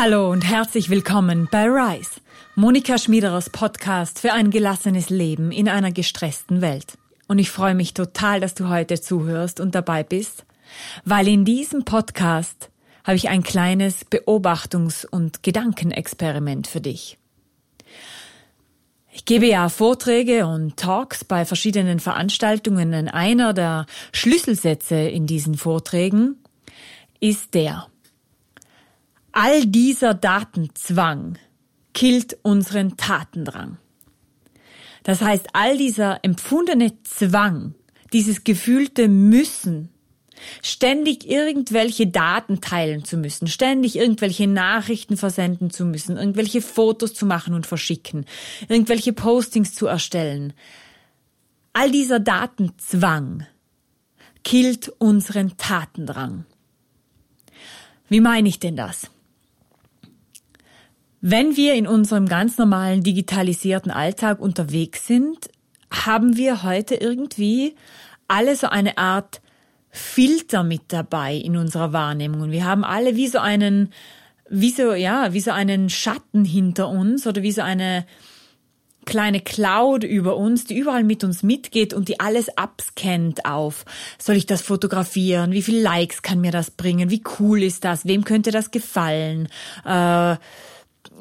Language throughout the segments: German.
Hallo und herzlich willkommen bei Rise, Monika Schmiederers Podcast für ein gelassenes Leben in einer gestressten Welt. Und ich freue mich total, dass du heute zuhörst und dabei bist, weil in diesem Podcast habe ich ein kleines Beobachtungs- und Gedankenexperiment für dich. Ich gebe ja Vorträge und Talks bei verschiedenen Veranstaltungen. Einer der Schlüsselsätze in diesen Vorträgen ist der, All dieser Datenzwang killt unseren Tatendrang. Das heißt, all dieser empfundene Zwang, dieses gefühlte Müssen, ständig irgendwelche Daten teilen zu müssen, ständig irgendwelche Nachrichten versenden zu müssen, irgendwelche Fotos zu machen und verschicken, irgendwelche Postings zu erstellen. All dieser Datenzwang killt unseren Tatendrang. Wie meine ich denn das? Wenn wir in unserem ganz normalen digitalisierten Alltag unterwegs sind, haben wir heute irgendwie alle so eine Art Filter mit dabei in unserer Wahrnehmung. Und wir haben alle wie so einen, wie so, ja, wie so einen Schatten hinter uns oder wie so eine kleine Cloud über uns, die überall mit uns mitgeht und die alles abscannt auf. Soll ich das fotografieren? Wie viele Likes kann mir das bringen? Wie cool ist das? Wem könnte das gefallen? Äh,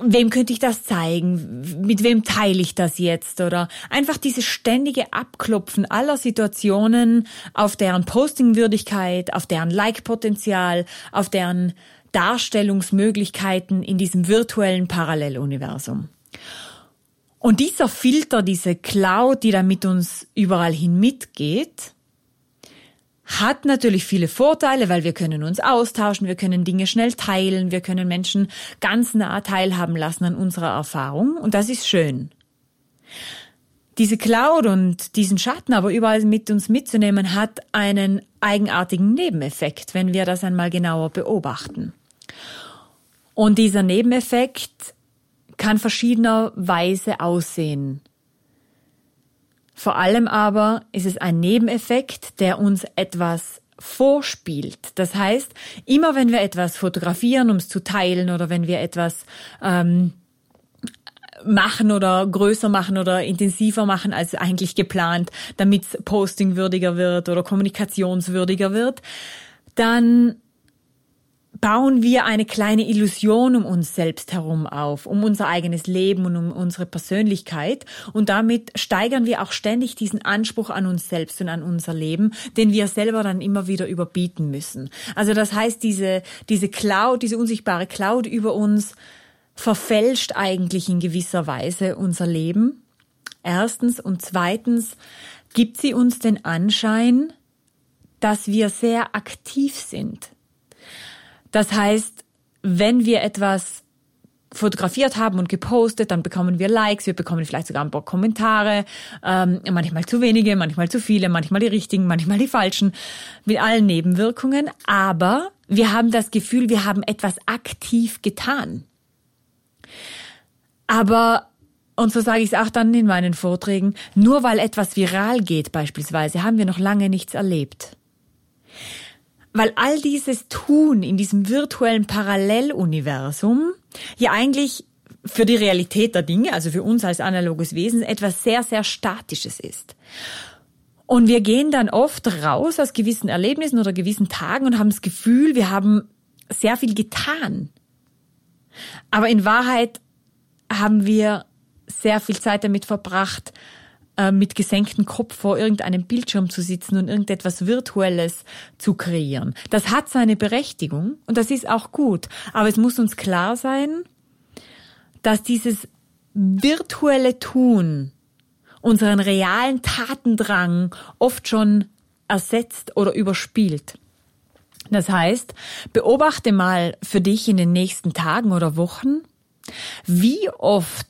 wem könnte ich das zeigen? Mit wem teile ich das jetzt? Oder einfach dieses ständige Abklopfen aller Situationen auf deren Postingwürdigkeit, auf deren Like-Potenzial, auf deren Darstellungsmöglichkeiten in diesem virtuellen Paralleluniversum. Und dieser Filter, diese Cloud, die da mit uns überall hin mitgeht, hat natürlich viele Vorteile, weil wir können uns austauschen, wir können Dinge schnell teilen, wir können Menschen ganz nah teilhaben lassen an unserer Erfahrung und das ist schön. Diese Cloud und diesen Schatten aber überall mit uns mitzunehmen, hat einen eigenartigen Nebeneffekt, wenn wir das einmal genauer beobachten. Und dieser Nebeneffekt kann verschiedenerweise aussehen. Vor allem aber ist es ein Nebeneffekt, der uns etwas vorspielt. Das heißt, immer wenn wir etwas fotografieren, um es zu teilen oder wenn wir etwas ähm, machen oder größer machen oder intensiver machen als eigentlich geplant, damit es postingwürdiger wird oder kommunikationswürdiger wird, dann bauen wir eine kleine Illusion um uns selbst herum auf, um unser eigenes Leben und um unsere Persönlichkeit. Und damit steigern wir auch ständig diesen Anspruch an uns selbst und an unser Leben, den wir selber dann immer wieder überbieten müssen. Also das heißt, diese, diese Cloud, diese unsichtbare Cloud über uns verfälscht eigentlich in gewisser Weise unser Leben. Erstens. Und zweitens gibt sie uns den Anschein, dass wir sehr aktiv sind das heißt, wenn wir etwas fotografiert haben und gepostet, dann bekommen wir Likes, wir bekommen vielleicht sogar ein paar Kommentare, ähm, manchmal zu wenige, manchmal zu viele, manchmal die richtigen, manchmal die falschen, mit allen Nebenwirkungen. Aber wir haben das Gefühl, wir haben etwas aktiv getan. Aber, und so sage ich es auch dann in meinen Vorträgen, nur weil etwas viral geht beispielsweise, haben wir noch lange nichts erlebt. Weil all dieses Tun in diesem virtuellen Paralleluniversum ja eigentlich für die Realität der Dinge, also für uns als analoges Wesen, etwas sehr, sehr Statisches ist. Und wir gehen dann oft raus aus gewissen Erlebnissen oder gewissen Tagen und haben das Gefühl, wir haben sehr viel getan. Aber in Wahrheit haben wir sehr viel Zeit damit verbracht, äh, mit gesenktem Kopf vor irgendeinem Bildschirm zu sitzen und irgendetwas Virtuelles zu kreieren. Das hat seine Berechtigung und das ist auch gut. Aber es muss uns klar sein, dass dieses virtuelle Tun unseren realen Tatendrang oft schon ersetzt oder überspielt. Das heißt, beobachte mal für dich in den nächsten Tagen oder Wochen, wie oft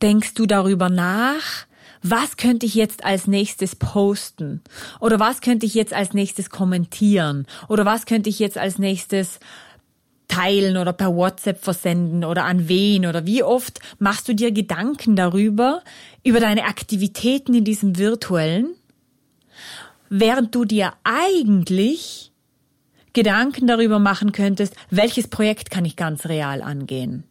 denkst du darüber nach, was könnte ich jetzt als nächstes posten? Oder was könnte ich jetzt als nächstes kommentieren? Oder was könnte ich jetzt als nächstes teilen oder per WhatsApp versenden oder an wen oder wie oft machst du dir Gedanken darüber, über deine Aktivitäten in diesem virtuellen, während du dir eigentlich Gedanken darüber machen könntest, welches Projekt kann ich ganz real angehen?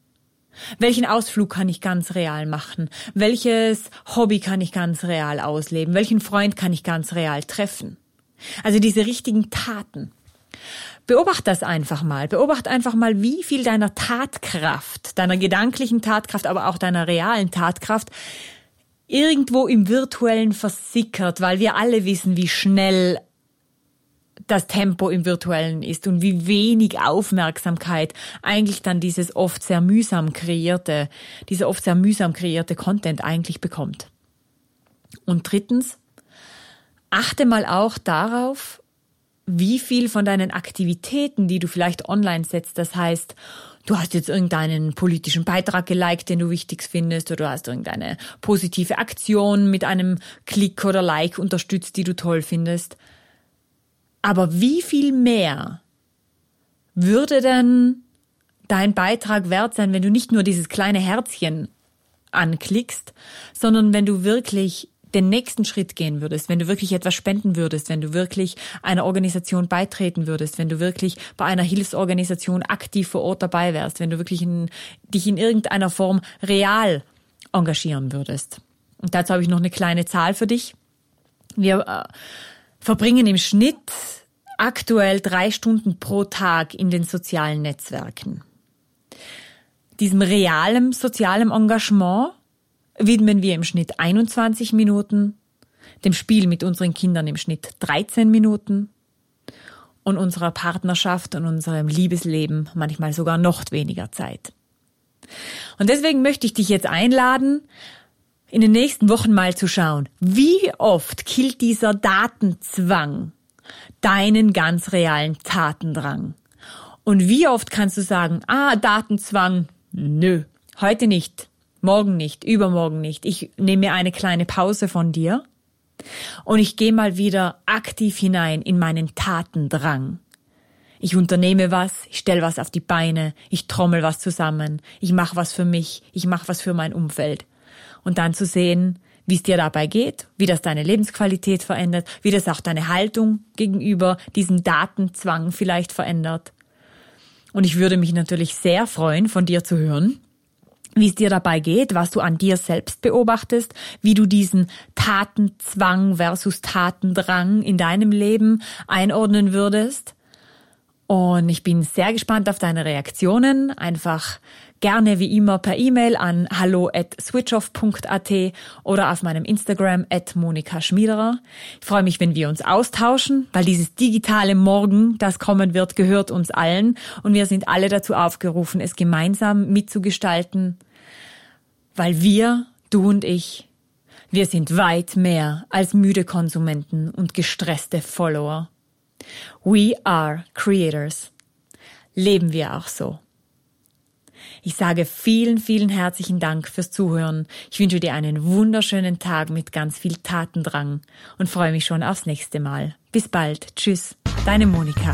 Welchen Ausflug kann ich ganz real machen? Welches Hobby kann ich ganz real ausleben? Welchen Freund kann ich ganz real treffen? Also diese richtigen Taten. Beobacht das einfach mal. Beobacht einfach mal, wie viel deiner Tatkraft, deiner gedanklichen Tatkraft, aber auch deiner realen Tatkraft irgendwo im virtuellen versickert, weil wir alle wissen, wie schnell das Tempo im virtuellen ist und wie wenig Aufmerksamkeit eigentlich dann dieses oft sehr mühsam kreierte, dieser oft sehr mühsam kreierte Content eigentlich bekommt. Und drittens, achte mal auch darauf, wie viel von deinen Aktivitäten, die du vielleicht online setzt, das heißt, du hast jetzt irgendeinen politischen Beitrag geliked, den du wichtig findest, oder du hast irgendeine positive Aktion mit einem Klick oder Like unterstützt, die du toll findest. Aber wie viel mehr würde denn dein Beitrag wert sein, wenn du nicht nur dieses kleine Herzchen anklickst, sondern wenn du wirklich den nächsten Schritt gehen würdest, wenn du wirklich etwas spenden würdest, wenn du wirklich einer Organisation beitreten würdest, wenn du wirklich bei einer Hilfsorganisation aktiv vor Ort dabei wärst, wenn du wirklich in, dich in irgendeiner Form real engagieren würdest. Und dazu habe ich noch eine kleine Zahl für dich. Wir äh, verbringen im Schnitt aktuell drei Stunden pro Tag in den sozialen Netzwerken. Diesem realen sozialen Engagement widmen wir im Schnitt 21 Minuten, dem Spiel mit unseren Kindern im Schnitt 13 Minuten und unserer Partnerschaft und unserem Liebesleben manchmal sogar noch weniger Zeit. Und deswegen möchte ich dich jetzt einladen, in den nächsten Wochen mal zu schauen, wie oft killt dieser Datenzwang deinen ganz realen Tatendrang. Und wie oft kannst du sagen, ah, Datenzwang, nö, heute nicht, morgen nicht, übermorgen nicht. Ich nehme mir eine kleine Pause von dir und ich gehe mal wieder aktiv hinein in meinen Tatendrang. Ich unternehme was, ich stelle was auf die Beine, ich trommel was zusammen, ich mache was für mich, ich mache was für mein Umfeld. Und dann zu sehen, wie es dir dabei geht, wie das deine Lebensqualität verändert, wie das auch deine Haltung gegenüber diesem Datenzwang vielleicht verändert. Und ich würde mich natürlich sehr freuen, von dir zu hören, wie es dir dabei geht, was du an dir selbst beobachtest, wie du diesen Tatenzwang versus Tatendrang in deinem Leben einordnen würdest. Und ich bin sehr gespannt auf deine Reaktionen. Einfach gerne wie immer per E-Mail an hallo at switchoff.at oder auf meinem Instagram at Monika Schmiederer. Ich freue mich, wenn wir uns austauschen, weil dieses digitale Morgen, das kommen wird, gehört uns allen und wir sind alle dazu aufgerufen, es gemeinsam mitzugestalten, weil wir, du und ich, wir sind weit mehr als müde Konsumenten und gestresste Follower. We are creators. Leben wir auch so. Ich sage vielen, vielen herzlichen Dank fürs Zuhören. Ich wünsche dir einen wunderschönen Tag mit ganz viel Tatendrang und freue mich schon aufs nächste Mal. Bis bald. Tschüss. Deine Monika.